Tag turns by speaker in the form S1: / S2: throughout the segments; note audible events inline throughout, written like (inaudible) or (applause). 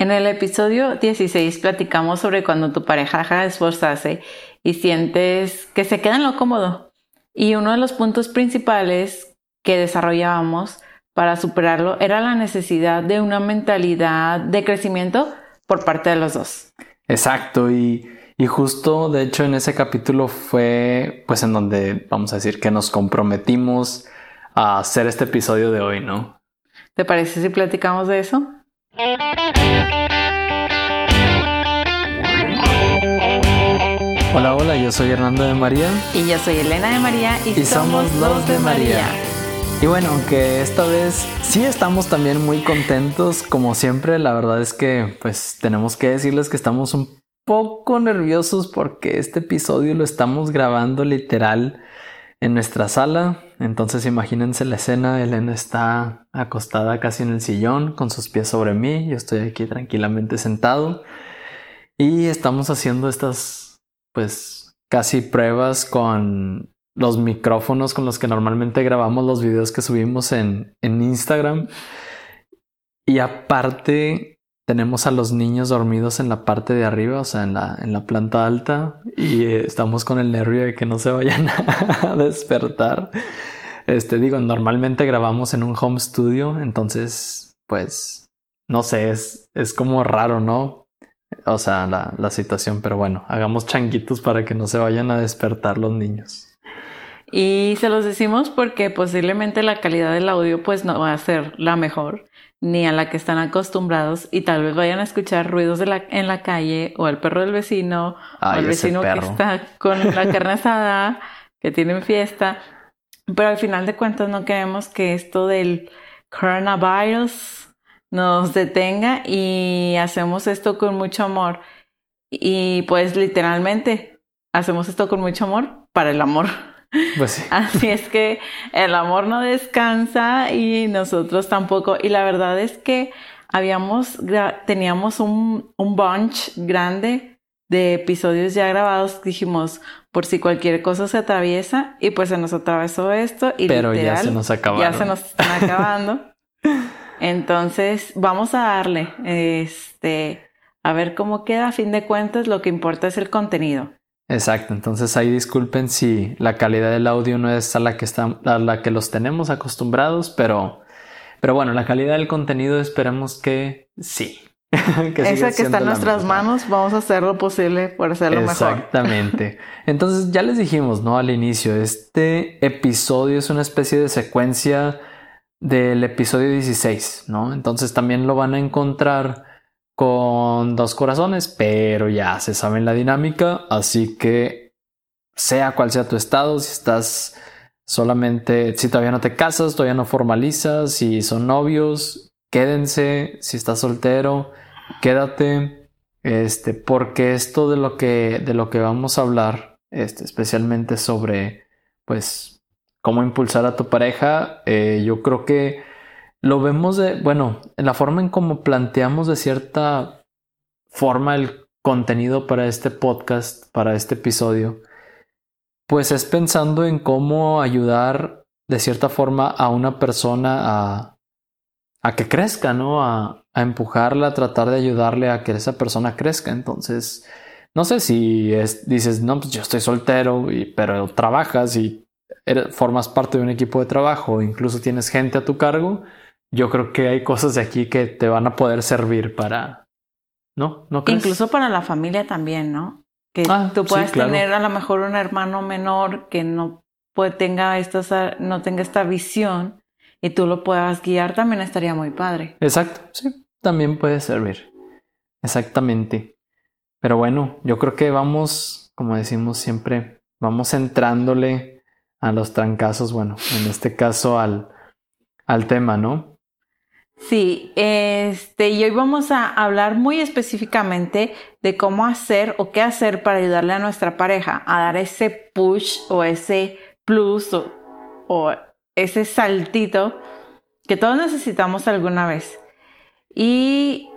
S1: En el episodio 16 platicamos sobre cuando tu pareja deja de esforzarse y sientes que se queda en lo cómodo. Y uno de los puntos principales que desarrollábamos para superarlo era la necesidad de una mentalidad de crecimiento por parte de los dos.
S2: Exacto, y, y justo de hecho en ese capítulo fue pues en donde vamos a decir que nos comprometimos a hacer este episodio de hoy, ¿no?
S1: ¿Te parece si platicamos de eso?
S2: Hola, hola, yo soy Hernando de María.
S1: Y yo soy Elena de María y, somos los de María.
S2: Y bueno, aunque esta vez sí estamos también muy contentos, como siempre, la verdad es que pues tenemos que decirles que estamos un poco nerviosos porque este episodio lo estamos grabando literal en nuestra sala. Entonces imagínense la escena, Elena está acostada casi en el sillón con sus pies sobre mí, yo estoy aquí tranquilamente sentado y estamos haciendo estas pues casi pruebas con los micrófonos con los que normalmente grabamos los videos que subimos en, en Instagram. Y aparte tenemos a los niños dormidos en la parte de arriba, o sea, en la, en la planta alta, y eh, estamos con el nervio de que no se vayan (laughs) a despertar. Este, digo, normalmente grabamos en un home studio, entonces, pues, no sé, es, es como raro, ¿no? O sea, la, la situación, pero bueno, hagamos changuitos para que no se vayan a despertar los niños.
S1: Y se los decimos porque posiblemente la calidad del audio pues no va a ser la mejor ni a la que están acostumbrados y tal vez vayan a escuchar ruidos de la, en la calle o el perro del vecino o el vecino que está con la (laughs) carne asada, que tienen fiesta. Pero al final de cuentas no queremos que esto del coronavirus nos detenga y hacemos esto con mucho amor. Y pues literalmente hacemos esto con mucho amor para el amor. Pues Así es que el amor no descansa y nosotros tampoco. Y la verdad es que habíamos, teníamos un, un bunch grande de episodios ya grabados. Dijimos, por si cualquier cosa se atraviesa, y pues se nos atravesó esto. Y
S2: Pero ya se nos acabaron.
S1: Ya se nos están acabando. Entonces, vamos a darle, este, a ver cómo queda. A fin de cuentas, lo que importa es el contenido.
S2: Exacto, entonces ahí disculpen si la calidad del audio no es a la que está, a la que los tenemos acostumbrados, pero, pero bueno, la calidad del contenido esperemos que sí. (laughs)
S1: que Esa que está en nuestras manos, vamos a hacer lo posible por hacerlo
S2: mejor. Exactamente. Entonces ya les dijimos, ¿no? Al inicio, este episodio es una especie de secuencia del episodio 16, ¿no? Entonces también lo van a encontrar con dos corazones, pero ya se sabe la dinámica, así que sea cual sea tu estado, si estás solamente, si todavía no te casas, todavía no formalizas, si son novios, quédense, si estás soltero, quédate, este, porque esto de lo que, de lo que vamos a hablar, este, especialmente sobre, pues, cómo impulsar a tu pareja, eh, yo creo que lo vemos de, bueno, en la forma en cómo planteamos de cierta forma el contenido para este podcast, para este episodio, pues es pensando en cómo ayudar de cierta forma a una persona a, a que crezca, ¿no? A, a empujarla, a tratar de ayudarle a que esa persona crezca. Entonces, no sé si es, dices, no, pues yo estoy soltero, pero trabajas y formas parte de un equipo de trabajo, incluso tienes gente a tu cargo, yo creo que hay cosas de aquí que te van a poder servir para, ¿no? ¿No
S1: Incluso para la familia también, ¿no? Que ah, tú puedes tener a lo mejor un hermano menor que no puede, tenga esta, no tenga esta visión y tú lo puedas guiar, también estaría muy padre.
S2: Exacto, sí, también puede servir. Exactamente. Pero bueno, yo creo que vamos, como decimos siempre, vamos entrándole a los trancazos, bueno, en este caso al, al tema, ¿no?
S1: Sí, este, y hoy vamos a hablar muy específicamente de cómo hacer o qué hacer para ayudarle a nuestra pareja a dar ese push o ese plus o, ese saltito que todos necesitamos alguna vez. Y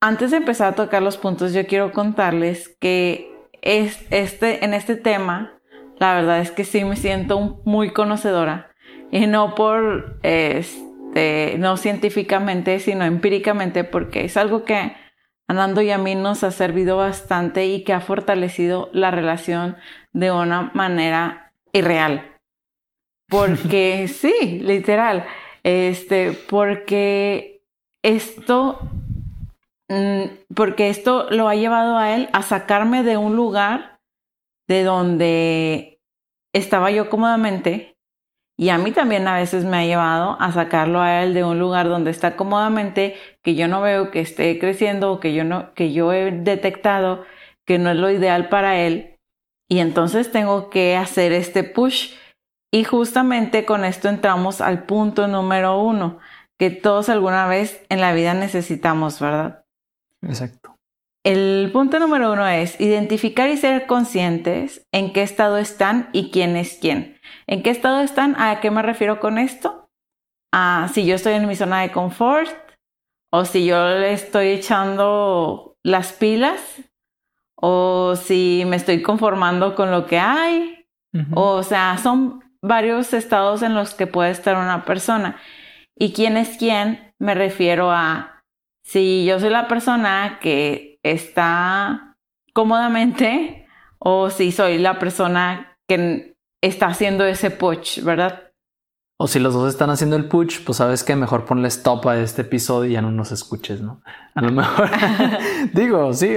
S1: antes de empezar a tocar los puntos, yo quiero contarles que es, este, en este tema, la verdad es que sí me siento muy conocedora y no por... Este, este, no científicamente, sino empíricamente, porque es algo que andando y a mí nos ha servido bastante y que ha fortalecido la relación de una manera irreal. Porque (laughs) sí, literal, este, porque esto, mm, porque esto lo ha llevado a él a sacarme de un lugar de donde estaba yo cómodamente y a mí también a veces me ha llevado a sacarlo a él de un lugar donde está cómodamente, que yo no veo que esté creciendo o que yo no, que yo he detectado que no es lo ideal para él. Y entonces tengo que hacer este push. Y justamente con esto entramos al punto número uno, que todos alguna vez en la vida necesitamos, ¿verdad?
S2: Exacto.
S1: El punto número uno es identificar y ser conscientes en qué estado están y quién es quién. ¿En qué estado están? ¿A qué me refiero con esto? A si yo estoy en mi zona de confort o si yo le estoy echando las pilas o si me estoy conformando con lo que hay. O sea, son varios estados en los que puede estar una persona. ¿Y quién es quién? Me refiero a si yo soy la persona que está cómodamente o si soy la persona que está haciendo ese push, ¿verdad?
S2: O si los dos están haciendo el push, pues sabes que mejor ponle stop a este episodio y ya no nos escuches, ¿no? A lo mejor (laughs) digo, sí,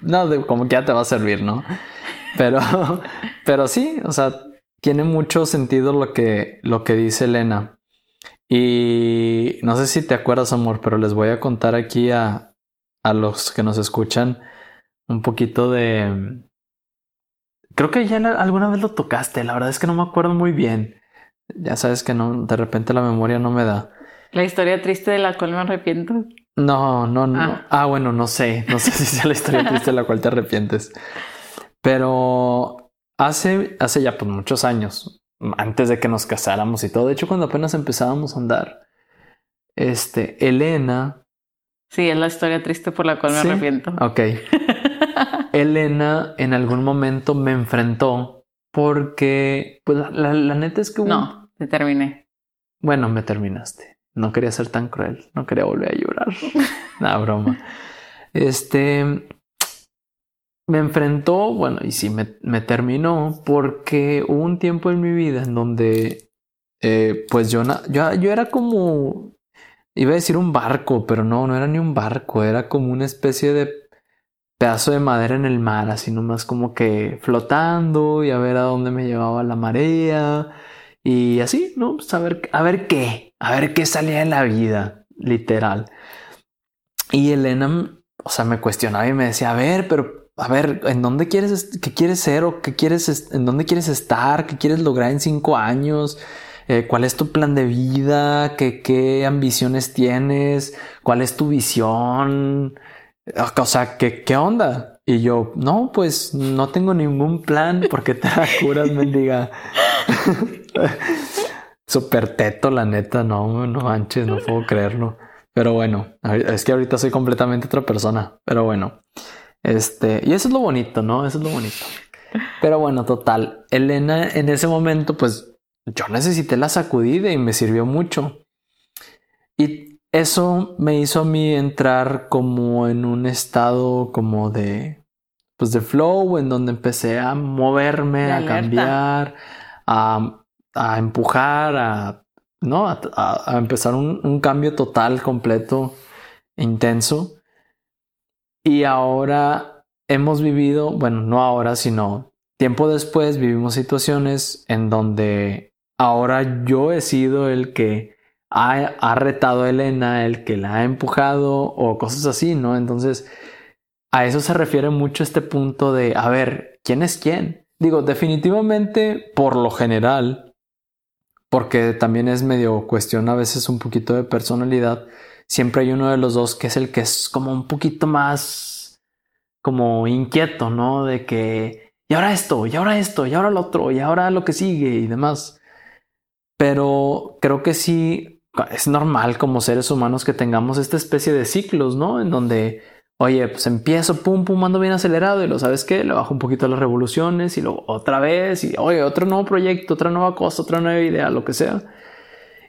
S2: no, como que ya te va a servir, ¿no? Pero, pero sí, o sea, tiene mucho sentido lo que, lo que dice Elena. Y no sé si te acuerdas, amor, pero les voy a contar aquí a, a los que nos escuchan un poquito de, Creo que ya alguna vez lo tocaste, la verdad es que no me acuerdo muy bien. Ya sabes que no, de repente la memoria no me da.
S1: La historia triste de la cual me arrepiento.
S2: No, no, no. Ah, ah bueno, no sé. No sé (laughs) si sea la historia triste de la cual te arrepientes. Pero hace, hace ya pues muchos años, antes de que nos casáramos y todo, de hecho cuando apenas empezábamos a andar, este, Elena.
S1: Sí, es la historia triste por la cual me arrepiento.
S2: Ok. (laughs) Elena en algún momento me enfrentó porque, pues la, neta es que...
S1: No, te terminé.
S2: Bueno, me terminaste. No quería ser tan cruel, no quería volver a llorar. (laughs) Nada, broma. Este, me enfrentó, bueno, y sí, me, me, terminó porque hubo un tiempo en mi vida en donde, eh, pues yo, yo, yo era como, iba a decir un barco, pero no, no era ni un barco, era como una especie de pedazo de madera en el mar, así nomás como que flotando y a ver a dónde me llevaba la marea y así, ¿no? Pues a ver, a ver qué, a ver qué salía en la vida, literal. Y Elena, o sea, me cuestionaba y me decía, a ver, pero a ver, ¿en dónde quieres, qué quieres ser o qué quieres, en dónde quieres estar, qué quieres lograr en cinco años? Eh, ¿Cuál es tu plan de vida? ¿Qué, ¿Qué ambiciones tienes? ¿Cuál es tu visión? O sea, ¿qué, qué onda? Y yo, no, pues no tengo ningún plan porque te la curas, mendiga. (laughs) Súper teto, la neta, no, no manches, no puedo creerlo. Pero bueno, es que ahorita soy completamente otra persona. Pero bueno, este, y eso es lo bonito, ¿no? Eso es lo bonito. Pero bueno, total, Elena en ese momento, pues yo necesité la sacudida y me sirvió mucho. Y eso me hizo a mí entrar como en un estado como de, pues de flow, en donde empecé a moverme, a cambiar, a, a, empujar, a, ¿no? A, empezar un, un, cambio total, completo, intenso. Y ahora hemos vivido, bueno, no ahora, sino tiempo después vivimos situaciones en donde ahora yo he sido el que ha, retado a Elena, el que la ha empujado o cosas así, ¿no? Entonces, a eso se refiere mucho este punto de, a ver, ¿quién es quién? Digo, definitivamente, por lo general, porque también es medio cuestión a veces un poquito de personalidad, siempre hay uno de los dos que es el que es como un poquito más como inquieto, ¿no? De que, y ahora esto, y ahora esto, y ahora lo otro, y ahora lo que sigue y demás. Pero creo que sí es normal como seres humanos que tengamos esta especie de ciclos, ¿no? En donde, oye, pues empiezo, pum, pum, ando bien acelerado y lo sabes que le bajo un poquito las revoluciones y luego otra vez y, oye, otro nuevo proyecto, otra nueva cosa, otra nueva idea, lo que sea.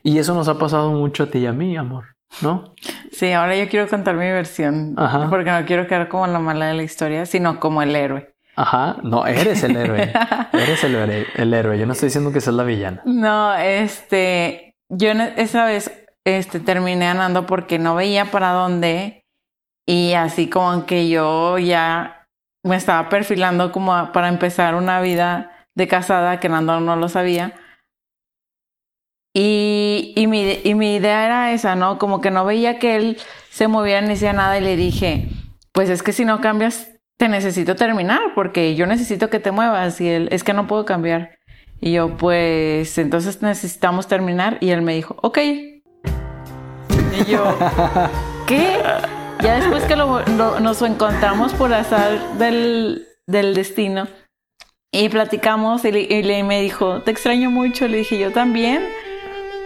S2: Y eso nos ha pasado mucho a ti y a mí, amor, ¿no?
S1: Sí, ahora yo quiero contar mi versión.
S2: Ajá.
S1: Porque no quiero quedar como la mala de la historia, sino como el héroe.
S2: Ajá, no, eres el héroe. (laughs) eres el héroe, el héroe. Yo no estoy diciendo que seas la villana.
S1: No, este, yo esa vez este, terminé andando porque no veía para dónde y así como que yo ya me estaba perfilando como a- para empezar una vida de casada que Nando no lo sabía. Y, y, mi, y mi idea era esa, ¿no? Como que no veía que él se moviera ni hacía nada y le dije, pues es que si no cambias, te necesito terminar porque yo necesito que te muevas y él, es que no puedo cambiar. Y yo, pues, entonces necesitamos terminar. Y él me dijo, ok. Y yo, (laughs) ¿qué? Ya después que lo- lo- nos encontramos por azar del, del destino y platicamos y, le, y le- me dijo, te extraño mucho. Le dije, yo también.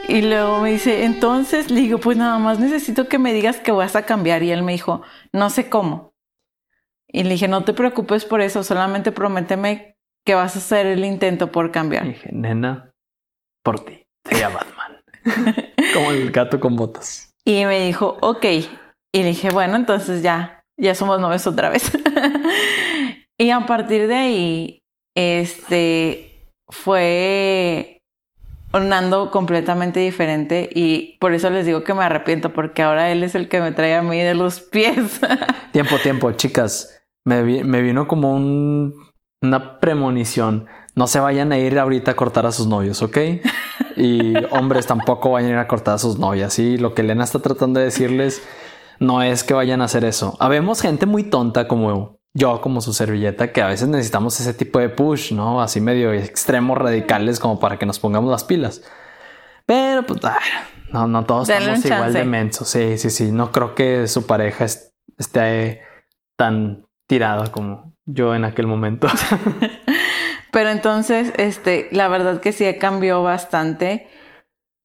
S1: Y luego me dice, entonces, le digo, pues nada más necesito que me digas que vas a cambiar. Y él me dijo, no sé cómo. Y le dije, no te preocupes por eso, solamente prométeme que vas a hacer el intento por cambiar.
S2: Dije, nena, por ti. Sería Batman. (laughs) Como el gato con botas.
S1: Y me dijo, ok. Y le dije, bueno, entonces ya, ya somos novios otra vez. (laughs) y a partir de ahí, este, fue Nando completamente diferente y por eso les digo que me arrepiento porque ahora él es el que me trae a mí de los pies. (laughs)
S2: Tiempo, tiempo, chicas. Me, vi- me vino como un, una premonición. No se vayan a ir ahorita a cortar a sus novios, ¿ok? Y (laughs) hombres tampoco vayan a ir a cortar a sus novias. Y lo que Elena está tratando de decirles no es que vayan a hacer eso. Habemos gente muy tonta como yo, como su servilleta, que a veces necesitamos ese tipo de push, ¿no? Así medio extremos, radicales, como para que nos pongamos las pilas. Pero pues, ah, no, no todos
S1: Denle
S2: estamos igual de mensos. Sí, sí, sí. No creo que su pareja es- esté tan tirada como yo en aquel momento. (laughs)
S1: Pero entonces, este, la verdad que sí cambió bastante.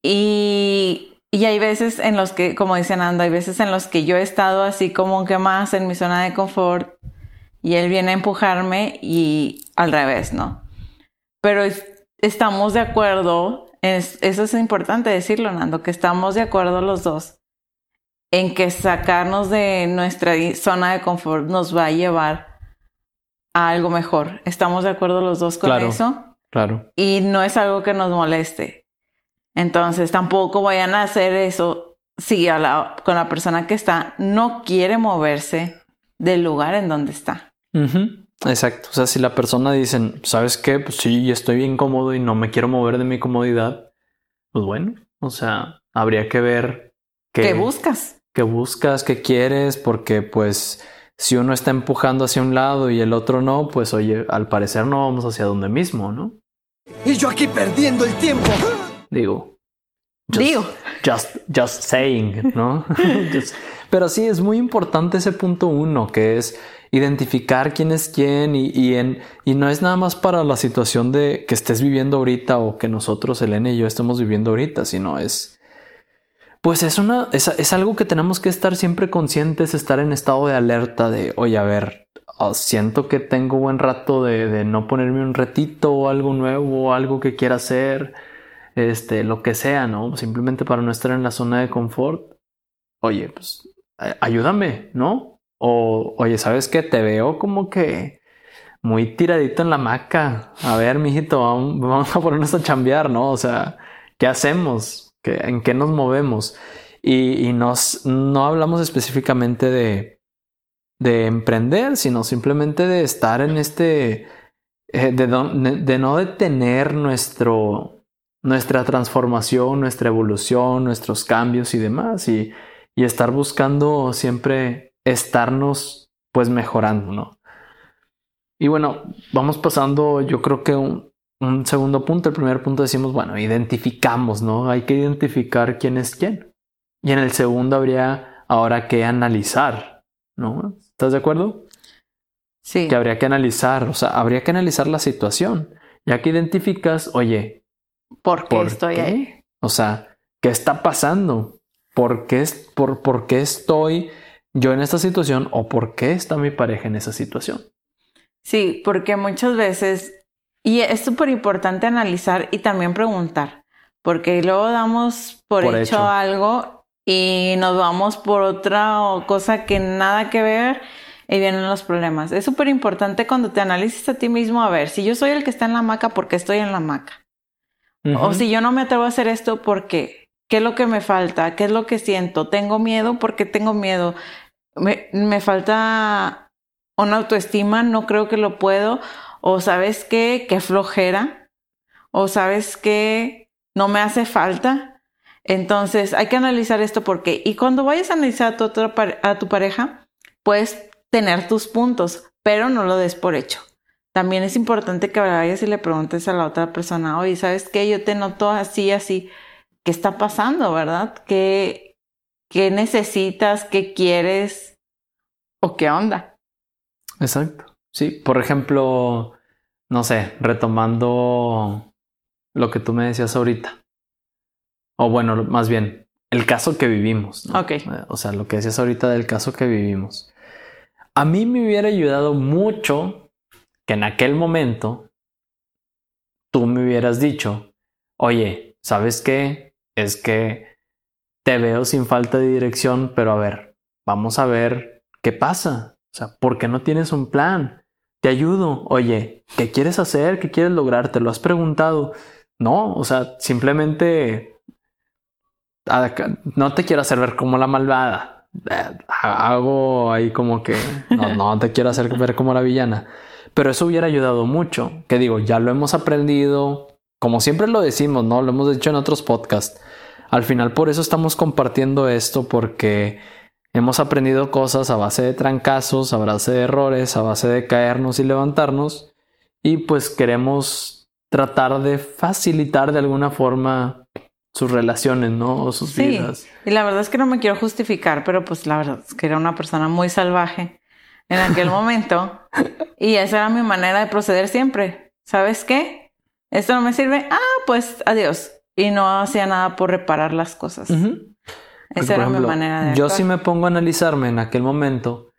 S1: Y, y hay veces en los que, como dice Nando, hay veces en los que yo he estado así como que más en mi zona de confort y él viene a empujarme y al revés, ¿no? Pero es- estamos de acuerdo, es- eso es importante decirlo, Nando, que estamos de acuerdo los dos en que sacarnos de nuestra zona de confort nos va a llevar a algo mejor. ¿Estamos de acuerdo los dos con
S2: Claro.
S1: eso?
S2: claro.
S1: Y no es algo que nos moleste. Entonces tampoco vayan a hacer eso si a la- con la persona que está no quiere moverse del lugar en donde está.
S2: Exacto. O sea, si la persona dicen, ¿sabes qué? Pues sí, estoy bien cómodo y no me quiero mover de mi comodidad. Pues bueno, o sea, habría que ver qué,
S1: ¿Qué buscas?
S2: Qué buscas, qué quieres, porque pues si uno está empujando hacia un lado y el otro no, pues oye, al parecer no vamos hacia donde mismo, ¿no?
S3: Y yo aquí perdiendo el tiempo.
S2: Digo.
S1: Digo.
S2: Just, just saying, ¿no? (laughs) (laughs) Just- pero sí, es muy importante ese punto uno, que es identificar quién es quién y, y, en, y no es nada más para la situación de que estés viviendo ahorita o que nosotros, Elena y yo, estemos viviendo ahorita, sino es, pues es una, es, es algo que tenemos que estar siempre conscientes, estar en estado de alerta de, oye, a ver, oh, siento que tengo buen rato de, de no ponerme un retito o algo nuevo o algo que quiera hacer este, lo que sea, ¿no? Simplemente para no estar en la zona de confort. Oye, pues ayúdame, ¿no? O, oye, ¿sabes qué? Te veo como que muy tiradito en la hamaca. A ver, mijito, vamos, (laughs) vamos a ponernos a chambear, ¿no? O sea, ¿qué hacemos? ¿Qué- ¿En qué nos movemos? Y, nos, no hablamos específicamente de, de emprender, sino simplemente de estar en este, eh, de, de no detener nuestro, nuestra transformación, nuestra evolución, nuestros cambios y demás, y, y estar buscando siempre estarnos pues mejorando, ¿no? Y bueno, vamos pasando, yo creo que un, un segundo punto, el primer punto decimos, bueno, identificamos, ¿no? Hay que identificar quién es quién. Y en el segundo habría ahora que analizar, ¿no? ¿Estás de acuerdo?
S1: Sí.
S2: que habría que analizar, o sea, habría que analizar la situación. Ya que identificas, oye,
S1: ¿Por qué
S2: ¿por
S1: estoy
S2: qué?
S1: ahí?
S2: O sea, ¿qué está pasando? ¿Por qué, es- por, ¿Por qué estoy yo en esta situación o por qué está mi pareja en esa situación?
S1: Sí, porque muchas veces, y es súper importante analizar y también preguntar, porque luego damos por,
S2: Por
S1: hecho,
S2: hecho.
S1: algo y nos vamos por otra cosa que nada que ver y vienen los problemas. Es súper importante cuando te analices a ti mismo, a ver, si yo soy el que está en la hamaca, ¿por qué estoy en la hamaca? O si yo no me atrevo a hacer esto, ¿por qué? ¿Qué es lo que me falta? ¿Qué es lo que siento? ¿Tengo miedo? ¿Por qué tengo miedo? ¿Me, me falta una autoestima? ¿No creo que lo puedo? ¿O sabes qué? ¿Qué flojera? ¿O sabes qué? ¿No me hace falta? Entonces hay que analizar esto porque, y cuando vayas a analizar a tu, otra a tu pareja, puedes tener tus puntos, pero no lo des por hecho. También es importante que vayas y le preguntes a la otra persona, oye, ¿sabes qué? Yo te noto así, así. ¿Qué está pasando, verdad? ¿Qué, qué necesitas? ¿Qué quieres? ¿O qué onda?
S2: Exacto. Sí, por ejemplo, no sé, retomando lo que tú me decías ahorita. O bueno, más bien, el caso que vivimos. ¿no?
S1: Ok.
S2: Eh, O sea, lo que decías ahorita del caso que vivimos. A mí me hubiera ayudado mucho que en aquel momento tú me hubieras dicho, oye, ¿sabes qué? Es que te veo sin falta de dirección, pero a ver, vamos a ver qué pasa. Sea, ¿por qué no tienes un plan? Te ayudo. Oye, ¿qué quieres hacer? ¿Qué quieres lograr? ¿Te lo has preguntado? No, o sea, simplemente acá- no te quiero hacer ver como la malvada. Eh, Hago ahí como que no, no te quiero hacer ver como la villana. Pero eso hubiera ayudado mucho. Que digo, ya lo hemos aprendido. Como siempre lo decimos, ¿no? Lo hemos dicho en otros podcasts. Al final por eso estamos compartiendo esto porque hemos aprendido cosas a base de trancazos, a base de errores, a base de caernos y levantarnos. Y pues queremos tratar de facilitar de alguna forma sus relaciones, ¿no? O sus
S1: Sí.
S2: vidas.
S1: Y la verdad es que no me quiero justificar, pero pues la verdad es que era una persona muy salvaje en aquel (laughs) momento. Y esa era mi manera de proceder siempre. ¿Sabes qué? Esto no me sirve. Ah, pues adiós. Y no hacía nada por reparar las cosas.
S2: Porque,
S1: Esa era mi manera de
S2: Yo
S1: actuar.
S2: sí me pongo a analizarme en aquel momento,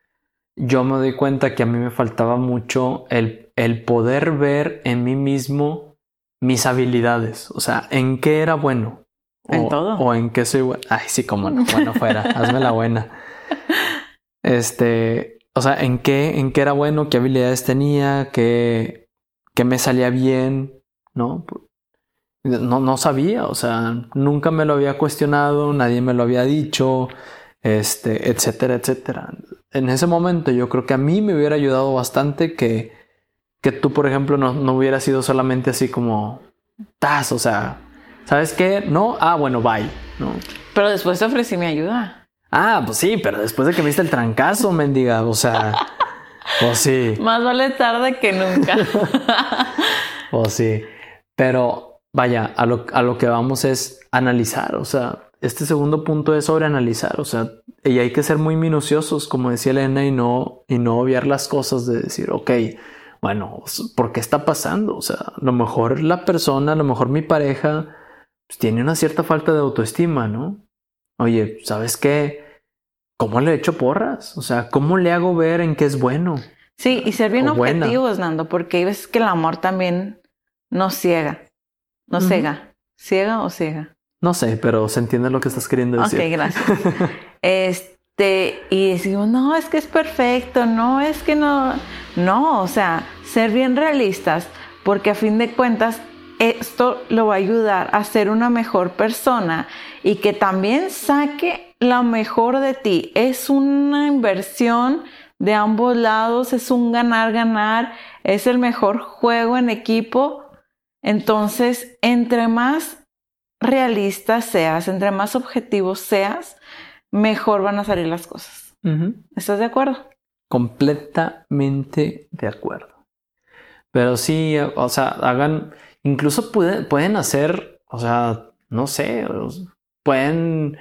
S2: yo me doy cuenta que a mí me faltaba mucho el, el poder ver en mí mismo mis habilidades. O sea, en qué era bueno. O,
S1: En todo.
S2: O en qué soy bueno. Ay, sí, como no. Bueno, fuera. (laughs) Hazme la buena. Este, o sea, en qué, en qué era bueno, qué habilidades tenía, qué, qué me salía bien, ¿no? No, no sabía, o sea, nunca me lo había cuestionado, nadie me lo había dicho, este, etcétera, etcétera. En ese momento yo creo que a mí me hubiera ayudado bastante que, que tú, por ejemplo, no, no hubiera sido solamente así como, tas, o sea, ¿sabes qué? No, ah, bueno, bye, ¿no?
S1: Pero después te ofrecí mi ayuda.
S2: Ah, pues sí, pero después de que me diste el trancazo, mendiga, o sea, pues sí.
S1: Más vale tarde que nunca.
S2: O (laughs) sí. Pero vaya, a lo, a lo que vamos es analizar. O sea, este segundo punto es sobre analizar. O sea, y hay que ser muy minuciosos, como decía Elena, y no, y no obviar las cosas de decir, ok, bueno, ¿por qué está pasando? O sea, a lo mejor la persona, a lo mejor mi pareja, pues, tiene una cierta falta de autoestima, ¿no? Oye, ¿sabes qué? ¿Cómo le echo porras? O sea, ¿cómo le hago ver en qué es bueno?
S1: Sí, y ser bien
S2: buena.
S1: objetivos, Nando, porque veces que el amor también nos ciega. Nos
S2: Ujú.
S1: ciega. ¿Ciega o ciega?
S2: No sé, pero se entiende lo que estás queriendo decir.
S1: Ok, gracias. (laughs) este, y decimos, no, es que es perfecto, no, es que no. No, o sea, ser bien realistas, porque a fin de cuentas, esto lo va a ayudar a ser una mejor persona y que también saque lo mejor de ti. Es una inversión de ambos lados, es un ganar-ganar, es el mejor juego en equipo. Entonces, entre más realista seas, entre más objetivos seas, mejor van a salir las cosas. ¿Estás de acuerdo?
S2: Completamente de acuerdo. Pero sí, o sea, hagan, incluso pueden, pueden hacer, o sea, no sé, pueden,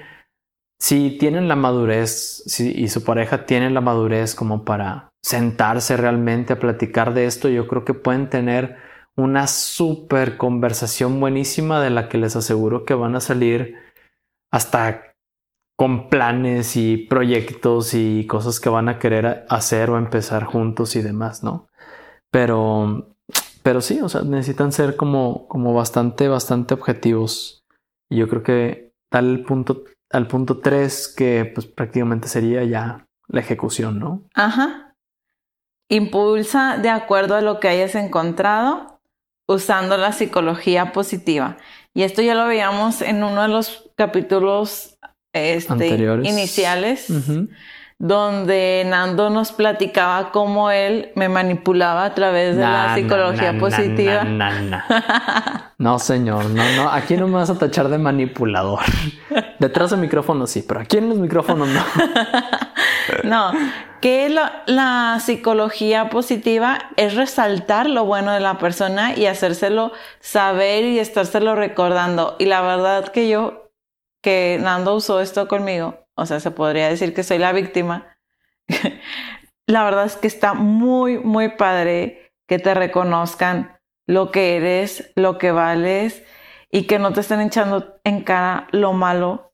S2: si tienen la madurez, si, y su pareja tiene la madurez como para sentarse realmente a platicar de esto, yo creo que pueden tener una súper conversación buenísima de la que les aseguro que van a salir hasta con planes y proyectos y cosas que van a querer hacer o empezar juntos y demás, ¿no? Pero, pero sí, o sea, necesitan ser como, como bastante, bastante objetivos Y yo creo que tal punto, al punto 3 que pues prácticamente sería ya la ejecución, ¿no?
S1: Ajá. Impulsa de acuerdo a lo que hayas encontrado usando la psicología positiva. Y esto ya lo veíamos en uno de los capítulos este, iniciales, donde Nando nos platicaba cómo él me manipulaba a través de la psicología positiva. (laughs)
S2: no, señor, no, no. Aquí no me vas a tachar de manipulador. Detrás del micrófono sí, pero aquí en los micrófonos no. (laughs)
S1: no, que la, psicología positiva es resaltar lo bueno de la persona y hacérselo saber y estárselo recordando. Y la verdad que yo, que Nando usó esto conmigo, o sea, se podría decir que soy la víctima. (laughs) la verdad es que está muy, muy padre que te reconozcan lo que eres, lo que vales y que no te estén echando en cara lo malo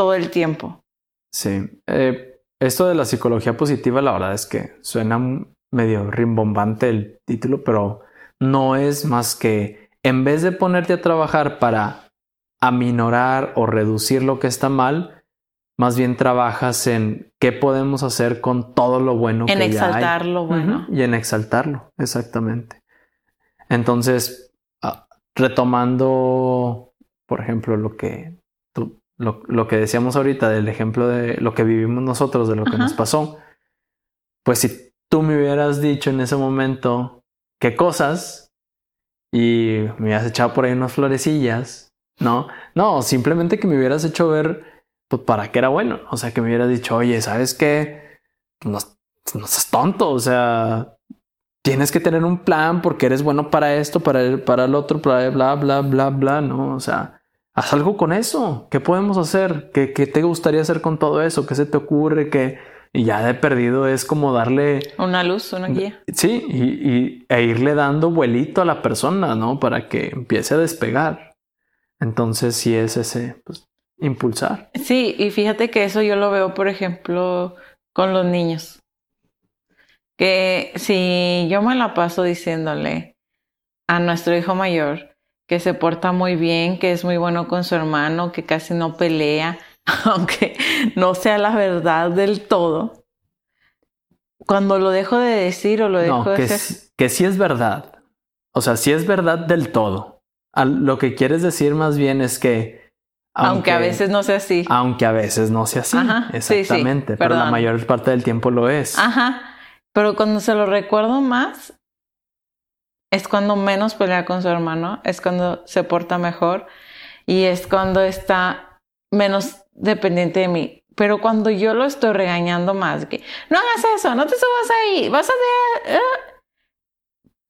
S1: todo el tiempo.
S2: Sí. Eh, esto de la psicología positiva, la verdad es que suena medio rimbombante el título, pero no es más que en vez de ponerte a trabajar para aminorar o reducir lo que está mal, más bien trabajas en qué podemos hacer con todo lo bueno
S1: en
S2: que
S1: exaltar lo bueno.
S2: Y en exaltarlo, exactamente. Entonces, ah, retomando, por ejemplo, lo que tú, lo, que decíamos ahorita del ejemplo de lo que vivimos nosotros, de lo que nos pasó, pues si tú me hubieras dicho en ese momento qué cosas y me hubieras echado por ahí unas florecillas, ¿no? No, simplemente que me hubieras hecho ver pues para qué era bueno. O sea, que me hubiera dicho, oye, ¿sabes qué? No, no seas tonto, o sea, tienes que tener un plan porque eres bueno para esto, para el, para el otro, bla, bla, bla, bla, bla, ¿no? O sea, haz algo con eso. ¿Qué podemos hacer? ¿Qué, qué te gustaría hacer con todo eso? ¿Qué se te ocurre? que Y ya de perdido es como darle...
S1: Una luz, una guía.
S2: Sí, y, y, e irle dando vuelito a la persona, ¿no? Para que empiece a despegar. Entonces, si es ese, pues impulsar.
S1: Sí, y fíjate que eso yo lo veo, por ejemplo, con los niños. Que si yo me la paso diciéndole a nuestro hijo mayor que se porta muy bien, que es muy bueno con su hermano, que casi no pelea, (laughs) aunque no sea la verdad del todo, cuando lo dejo de decir o lo dejo de
S2: que que sí es verdad. O sea, sí es verdad del todo. lo que quieres decir más bien es que
S1: aunque, a veces no sea así.
S2: Aunque a veces no sea así. Exactamente. pero la mayor parte del tiempo lo es.
S1: Ajá. Pero cuando se lo recuerdo más, es cuando menos pelea con su hermano, es cuando se porta mejor y es cuando está menos dependiente de mí. Pero cuando yo lo estoy regañando más, que no hagas eso, no te subas ahí, vas a ver. Ah".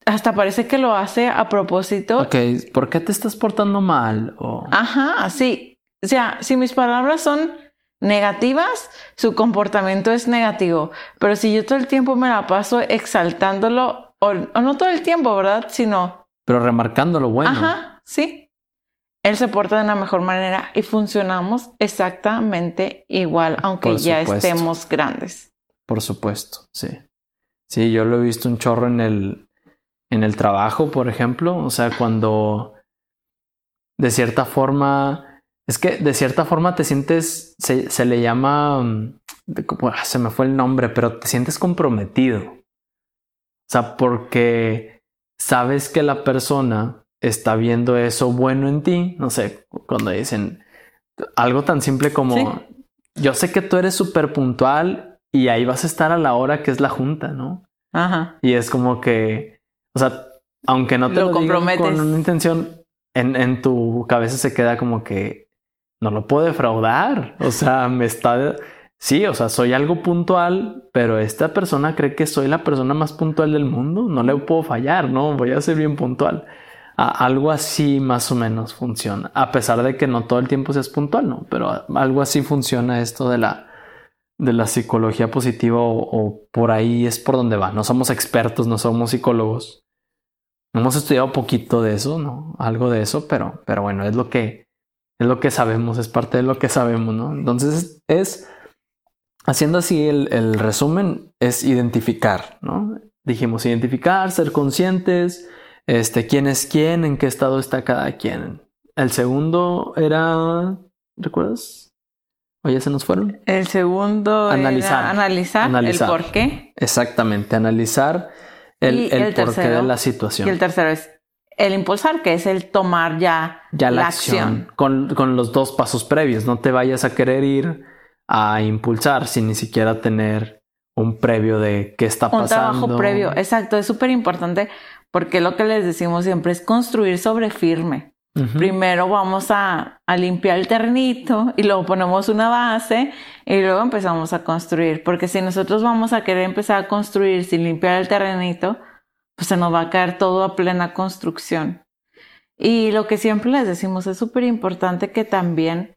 S1: Hasta parece que lo hace a propósito.
S2: Ok, ¿por qué te estás portando mal?
S1: Ajá, sí. O sea, si mis palabras son negativas, su comportamiento es negativo. Pero si yo todo el tiempo me la paso exaltándolo, o, no todo el tiempo, ¿verdad? Sino...
S2: Pero remarcando lo bueno.
S1: Ajá, sí. Él se porta de una mejor manera y funcionamos exactamente igual, aunque ya estemos grandes.
S2: Por supuesto, sí. Sí, yo lo he visto un chorro en el, en el trabajo, por ejemplo. O sea, cuando de cierta forma es que de cierta forma te sientes, se, le llama, mm, ah, se me fue el nombre, pero te sientes comprometido. O sea, porque sabes que la persona está viendo eso bueno en ti. No sé, cuando dicen algo tan simple como, yo sé que tú eres súper puntual y ahí vas a estar a la hora que es la junta, ¿no? Ajá. Y es como que, o sea, aunque no te lo, comprometes con una intención, en, en tu cabeza se queda como que no lo puedo defraudar. O sea, me está... Sí, o sea, soy algo puntual, pero esta persona cree que soy la persona más puntual del mundo. No le puedo fallar, ¿no? Voy a ser bien puntual. algo así más o menos funciona. A pesar de que no todo el tiempo seas puntual, ¿no? Pero algo así funciona esto de la, de la psicología positiva o, por ahí es por donde va. No somos expertos, no somos psicólogos. Hemos estudiado poquito de eso, ¿no? Algo de eso, pero, pero bueno, es lo que es lo que sabemos, es parte de lo que sabemos, ¿no? Entonces es, haciendo así el, resumen, es identificar, ¿no? Dijimos identificar, ser conscientes, este, quién es quién, en qué estado está cada quien El segundo era, ¿recuerdas? ¿O ya se nos fueron?
S1: El segundo
S2: Analizar.
S1: era analizar,
S2: Analizar.
S1: el por qué.
S2: Exactamente, analizar el,
S1: Y
S2: el
S1: el
S2: porqué de la
S1: Y
S2: situación.
S1: el tercero es el impulsar, que es el tomar ya,
S2: ya la, acción, Con, con los dos pasos previos. No te vayas a querer ir a impulsar sin ni siquiera tener un previo de qué está
S1: Un
S2: pasando.
S1: trabajo previo. Exacto, es súper importante porque lo que les decimos siempre es construir sobre firme. Primero vamos a, a limpiar el terrenito y luego ponemos una base y luego empezamos a construir. Porque si nosotros vamos a querer empezar a construir sin limpiar el terrenito, pues se nos va a caer todo a plena construcción. Y lo que siempre les decimos es súper importante que también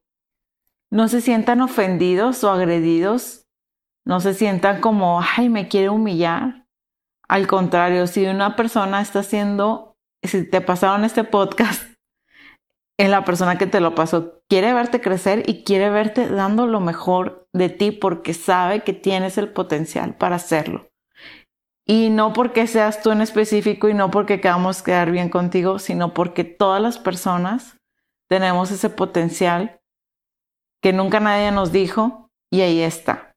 S1: no se sientan ofendidos o agredidos, no se sientan como, ay, me quiere humillar. Al contrario, si una persona está haciendo, si te pasaron este podcast, (laughs) en la persona que te lo pasó quiere verte crecer y quiere verte dando lo mejor de ti porque sabe que tienes el potencial para hacerlo. Y no porque seas tú en específico y no porque queramos quedar bien contigo, sino porque todas las personas tenemos ese potencial que nunca nadie nos dijo y ahí está.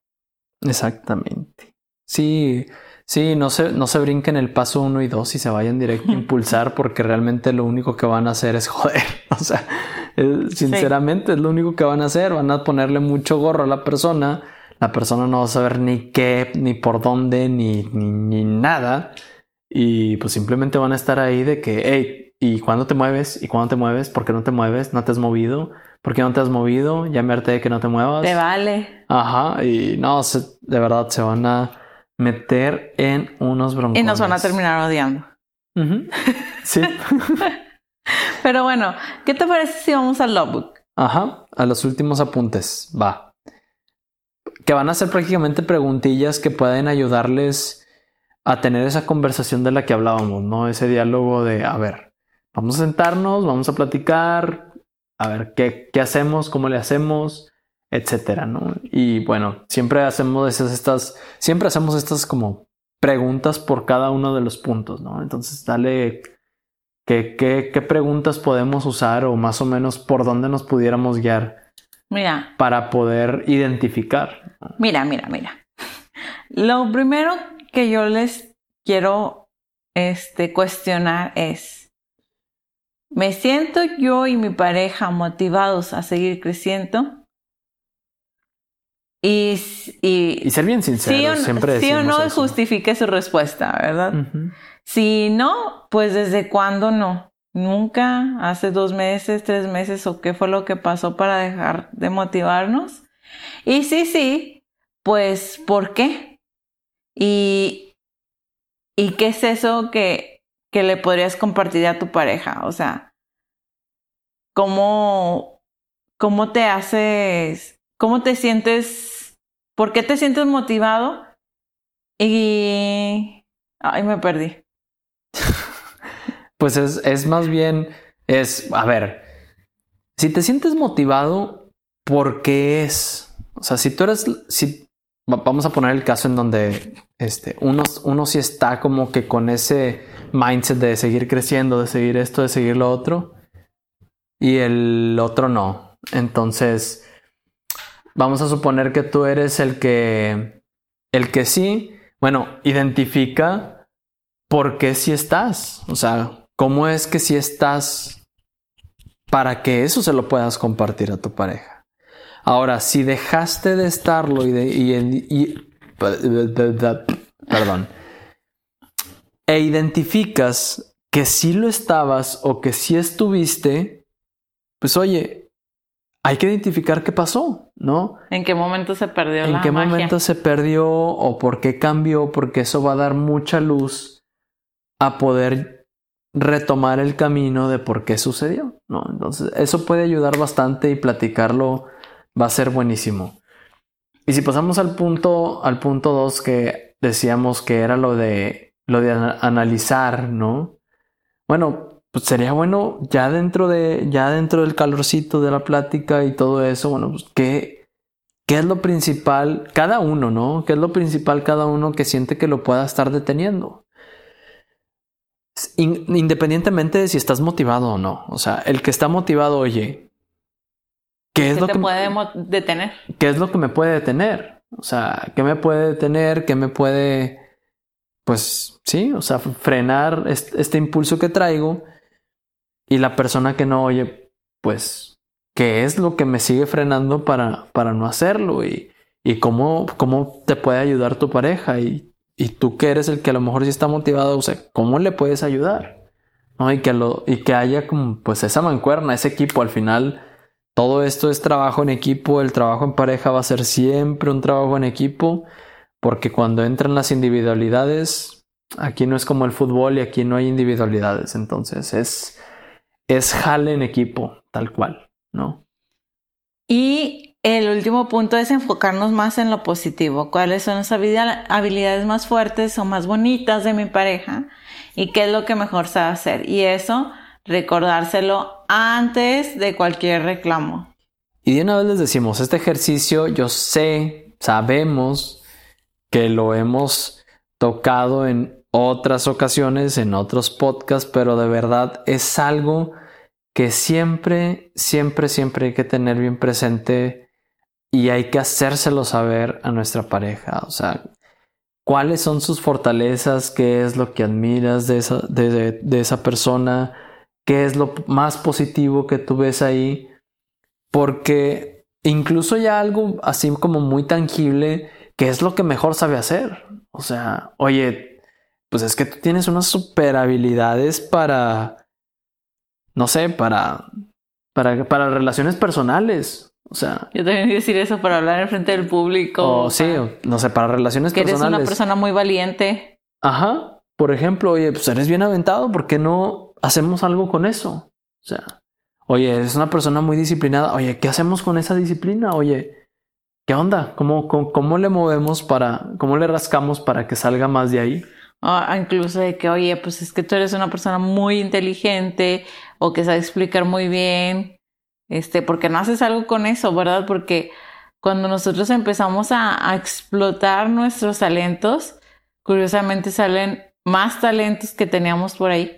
S2: Exactamente. Sí, sí, no se, no se brinquen el paso uno y dos y se vayan directo a (laughs) impulsar porque realmente lo único que van a hacer es joder. (laughs) O sea, eh, sinceramente es lo único que van a hacer. Van a ponerle mucho gorro a la persona. La persona no va a saber ni qué, ni por dónde, ni, ni, ni nada. Y pues simplemente van a estar ahí de que, hey, ¿y cuándo te mueves? ¿Y cuándo te mueves? ¿Por qué no te mueves? ¿No te has movido? ¿Por qué no te has movido? Ya me harté de que no te muevas.
S1: Te vale.
S2: Ajá, y no, se- de verdad se van a meter en unos broncones.
S1: Y nos van a terminar odiando.
S2: Sí. (laughs)
S1: Pero bueno, ¿qué te parece si vamos al logbook?
S2: Ajá, a los últimos apuntes, va. Que van a ser prácticamente preguntillas que pueden ayudarles a tener esa conversación de la que hablábamos, ¿no? Ese diálogo de, a ver, vamos a sentarnos, vamos a platicar, a ver qué, qué hacemos, cómo le hacemos, etcétera, ¿no? Y bueno, siempre hacemos esas, estas, siempre hacemos estas como preguntas por cada uno de los puntos, ¿no? Entonces, dale, ¿qué, qué, qué preguntas podemos usar o más o menos por dónde nos pudiéramos guiar
S1: Mira,
S2: para poder identificar?
S1: mira, mira, mira. Lo primero que yo les quiero este, cuestionar es, ¿me siento yo y mi pareja motivados a seguir creciendo? Y, y,
S2: Y ser bien
S1: sí
S2: sinceros,
S1: o,
S2: siempre
S1: sí o no
S2: eso.
S1: justifique su respuesta, ¿verdad? Si no, pues desde cuándo no. Nunca, hace dos meses, tres meses o qué fue lo que pasó para dejar de motivarnos. Y sí, sí, pues ¿por qué? Y, y qué es eso que, que le podrías compartir a tu pareja. O sea, ¿cómo, cómo te haces, cómo te sientes, por qué te sientes motivado? Y... Ay, me perdí. (laughs)
S2: Pues es, es más bien, es, a ver, si te sientes motivado, ¿por qué es? O sea, si tú eres, si vamos a poner el caso en donde este, uno, uno sí está como que con ese mindset de seguir creciendo, de seguir esto, de seguir lo otro, y el otro no. Entonces, vamos a suponer que tú eres el que, el que sí, bueno, identifica por qué sí estás. O sea, cómo es que sí estás para que eso se lo puedas compartir a tu pareja. Ahora, si dejaste de estarlo y de, y, y- perdón, e identificas que sí lo estabas o que sí estuviste, pues oye, hay que identificar qué pasó, ¿no?
S1: ¿En qué momento se perdió
S2: ¿En
S1: la
S2: qué
S1: magia?
S2: momento se perdió o por qué cambió? Porque eso va a dar mucha luz a poder retomar el camino de por qué sucedió, ¿no? Entonces, eso puede ayudar bastante y platicarlo va a ser buenísimo. Y si pasamos al punto al punto 2 que decíamos que era lo de lo de ana- analizar, ¿no? Bueno, pues sería bueno ya dentro de ya dentro del calorcito de la plática y todo eso, bueno, pues qué qué es lo principal cada uno, ¿no? ¿Qué es lo principal cada uno que siente que lo pueda estar deteniendo? independientemente de si estás motivado o no. O sea, el que está motivado, oye, ¿qué es lo
S1: te
S2: que
S1: puede detener?
S2: ¿Qué es lo que me puede detener? O sea, ¿qué me puede detener? ¿Qué me puede, pues sí, o sea, frenar este, impulso que traigo? Y la persona que no oye, pues, ¿qué es lo que me sigue frenando para, para no hacerlo? Y, y cómo, cómo te puede ayudar tu pareja y, y tú que eres el que a lo mejor sí está motivado, o sea, ¿cómo le puedes ayudar? ¿No? Y que, lo, y que haya como pues esa mancuerna, ese equipo. Al final, todo esto es trabajo en equipo, el trabajo en pareja va a ser siempre un trabajo en equipo, porque cuando entran las individualidades, aquí no es como el fútbol y aquí no hay individualidades, entonces es, es jale en equipo, tal cual, ¿no?
S1: Y el último punto es enfocarnos más en lo positivo. ¿Cuáles son las habilidades más fuertes o más bonitas de mi pareja? ¿Y qué es lo que mejor sabe hacer? Y eso, recordárselo antes de cualquier reclamo.
S2: Y de una vez les decimos, este ejercicio yo sé, sabemos que lo hemos tocado en otras ocasiones, en otros podcasts, pero de verdad es algo que siempre, siempre, siempre hay que tener bien presente y hay que hacérselo saber a nuestra pareja. O sea, cuáles son sus fortalezas, qué es lo que admiras de esa, de, esa persona, qué es lo más positivo que tú ves ahí. Porque incluso ya algo así como muy tangible, qué es lo que mejor sabe hacer. O sea, oye, pues es que tú tienes unas super habilidades para, no sé, para, para, para relaciones personales. O sea.
S1: Yo también decir eso para hablar en frente del público.
S2: O sí, no sé, para relaciones
S1: que
S2: personales.
S1: Que eres una persona muy valiente.
S2: Ajá. Por ejemplo, oye, pues eres bien aventado, ¿por qué no hacemos algo con eso? O sea, oye, eres una persona muy disciplinada. Oye, ¿qué hacemos con esa disciplina? Oye, ¿qué onda? ¿Cómo, cómo, le movemos para, cómo le rascamos para que salga más de ahí?
S1: incluso de que, oye, pues es que tú eres una persona muy inteligente o que sabe explicar muy bien este, porque no haces algo con eso, ¿verdad? Porque cuando nosotros empezamos a, explotar nuestros talentos, curiosamente salen más talentos que teníamos por ahí,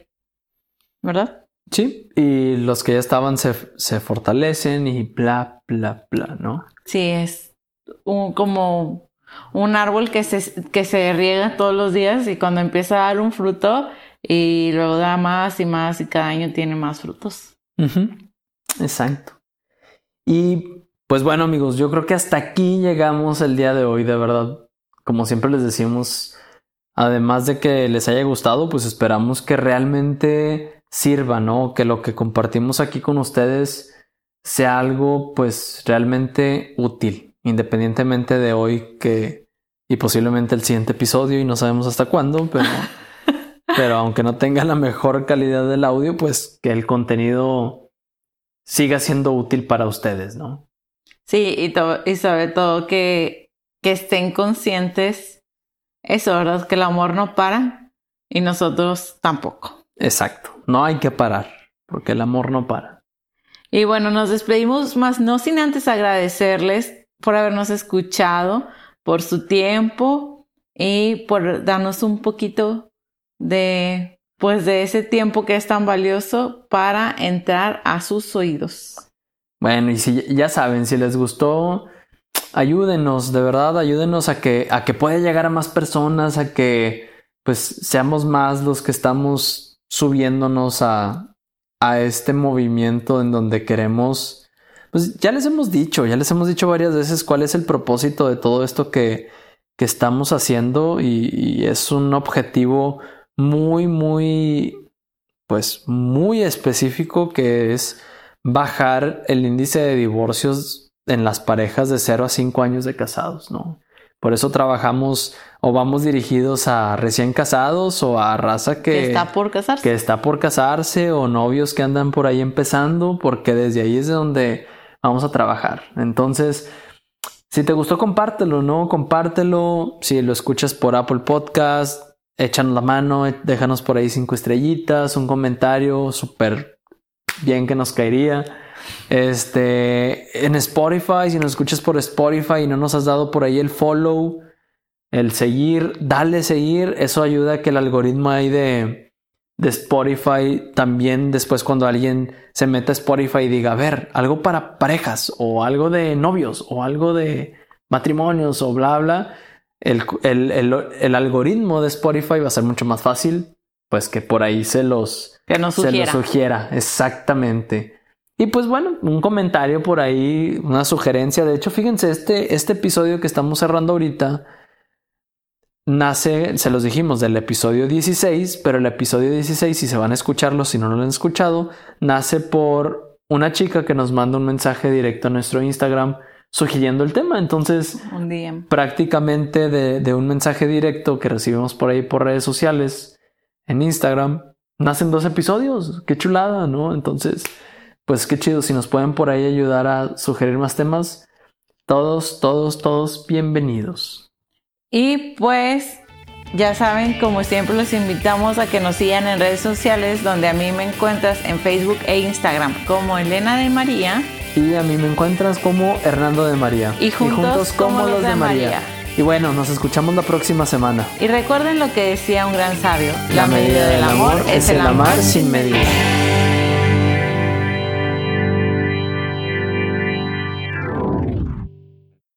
S1: ¿verdad?
S2: Sí, y los que ya estaban se, fortalecen y bla, bla, bla, ¿no?
S1: Sí, es un, como un árbol que se, que se riega todos los días y cuando empieza a dar un fruto y luego da más y más y cada año tiene más frutos.
S2: Exacto. Y pues bueno amigos, yo creo que hasta aquí llegamos el día de hoy, de verdad. Como siempre les decimos, además de que les haya gustado, pues esperamos que realmente sirva, ¿no? Que lo que compartimos aquí con ustedes sea algo pues realmente útil, independientemente de hoy que y posiblemente el siguiente episodio y no sabemos hasta cuándo, pero (laughs) pero aunque no tenga la mejor calidad del audio, pues que el contenido siga siendo útil para ustedes, ¿no?
S1: Sí, y, y sobre todo que, que estén conscientes, eso, ¿verdad? Que el amor no para y nosotros tampoco.
S2: Exacto, no hay que parar, porque el amor no para.
S1: Y bueno, nos despedimos más, no sin antes agradecerles por habernos escuchado, por su tiempo y por darnos un poquito de pues de ese tiempo que es tan valioso para entrar a sus oídos.
S2: Bueno, y si ya saben, si les gustó, ayúdenos, de verdad, ayúdenos a que, a que pueda llegar a más personas, a que pues seamos más los que estamos subiéndonos a, a este movimiento en donde queremos, pues ya les hemos dicho, ya les hemos dicho varias veces cuál es el propósito de todo esto que, que estamos haciendo y es un objetivo muy, muy, pues muy específico que es bajar el índice de divorcios en las parejas de 0 a 5 años de casados, ¿no? Por eso trabajamos o vamos dirigidos a recién casados o a raza que,
S1: está por casarse.
S2: Que está por casarse o novios que andan por ahí empezando, porque desde ahí es de donde vamos a trabajar. Entonces, si te gustó, compártelo, ¿no? Compártelo. Si lo escuchas por Apple Podcast, échanos la mano, déjanos por ahí cinco estrellitas, un comentario súper bien que nos caería. Este, en Spotify, si nos escuchas por Spotify y no nos has dado por ahí el follow, el seguir, dale seguir, eso ayuda a que el algoritmo ahí de, de Spotify también después cuando alguien se meta a Spotify y diga, a ver, algo para parejas o algo de novios o algo de matrimonios o bla, bla, el, el, el, el algoritmo de Spotify va a ser mucho más fácil, pues que por ahí se los,
S1: Que nos
S2: se los
S1: sugiera.
S2: Exactamente. Y pues bueno, un comentario por ahí, una sugerencia. De hecho, fíjense, este, este episodio que estamos cerrando ahorita nace, se los dijimos, del episodio 16, pero el episodio 16, si se van a escucharlo, si no lo han escuchado, nace por una chica que nos manda un mensaje directo a nuestro Instagram sugiriendo el tema. Entonces,
S1: Un
S2: prácticamente de, de un mensaje directo que recibimos por ahí por redes sociales, en Instagram, nacen dos episodios. Qué chulada, ¿no? Entonces, pues qué chido. Si nos pueden por ahí ayudar a sugerir más temas, todos, todos, todos bienvenidos.
S1: Y pues ya saben, como siempre los invitamos a que nos sigan en redes sociales donde a mí me encuentras en Facebook e Instagram como Elena de María.
S2: Y a mí me encuentras como Hernando de María.
S1: Y juntos como los de María.
S2: Y bueno, nos escuchamos la próxima semana.
S1: Y recuerden lo que decía un gran sabio, la medida del amor es el amar sin medida.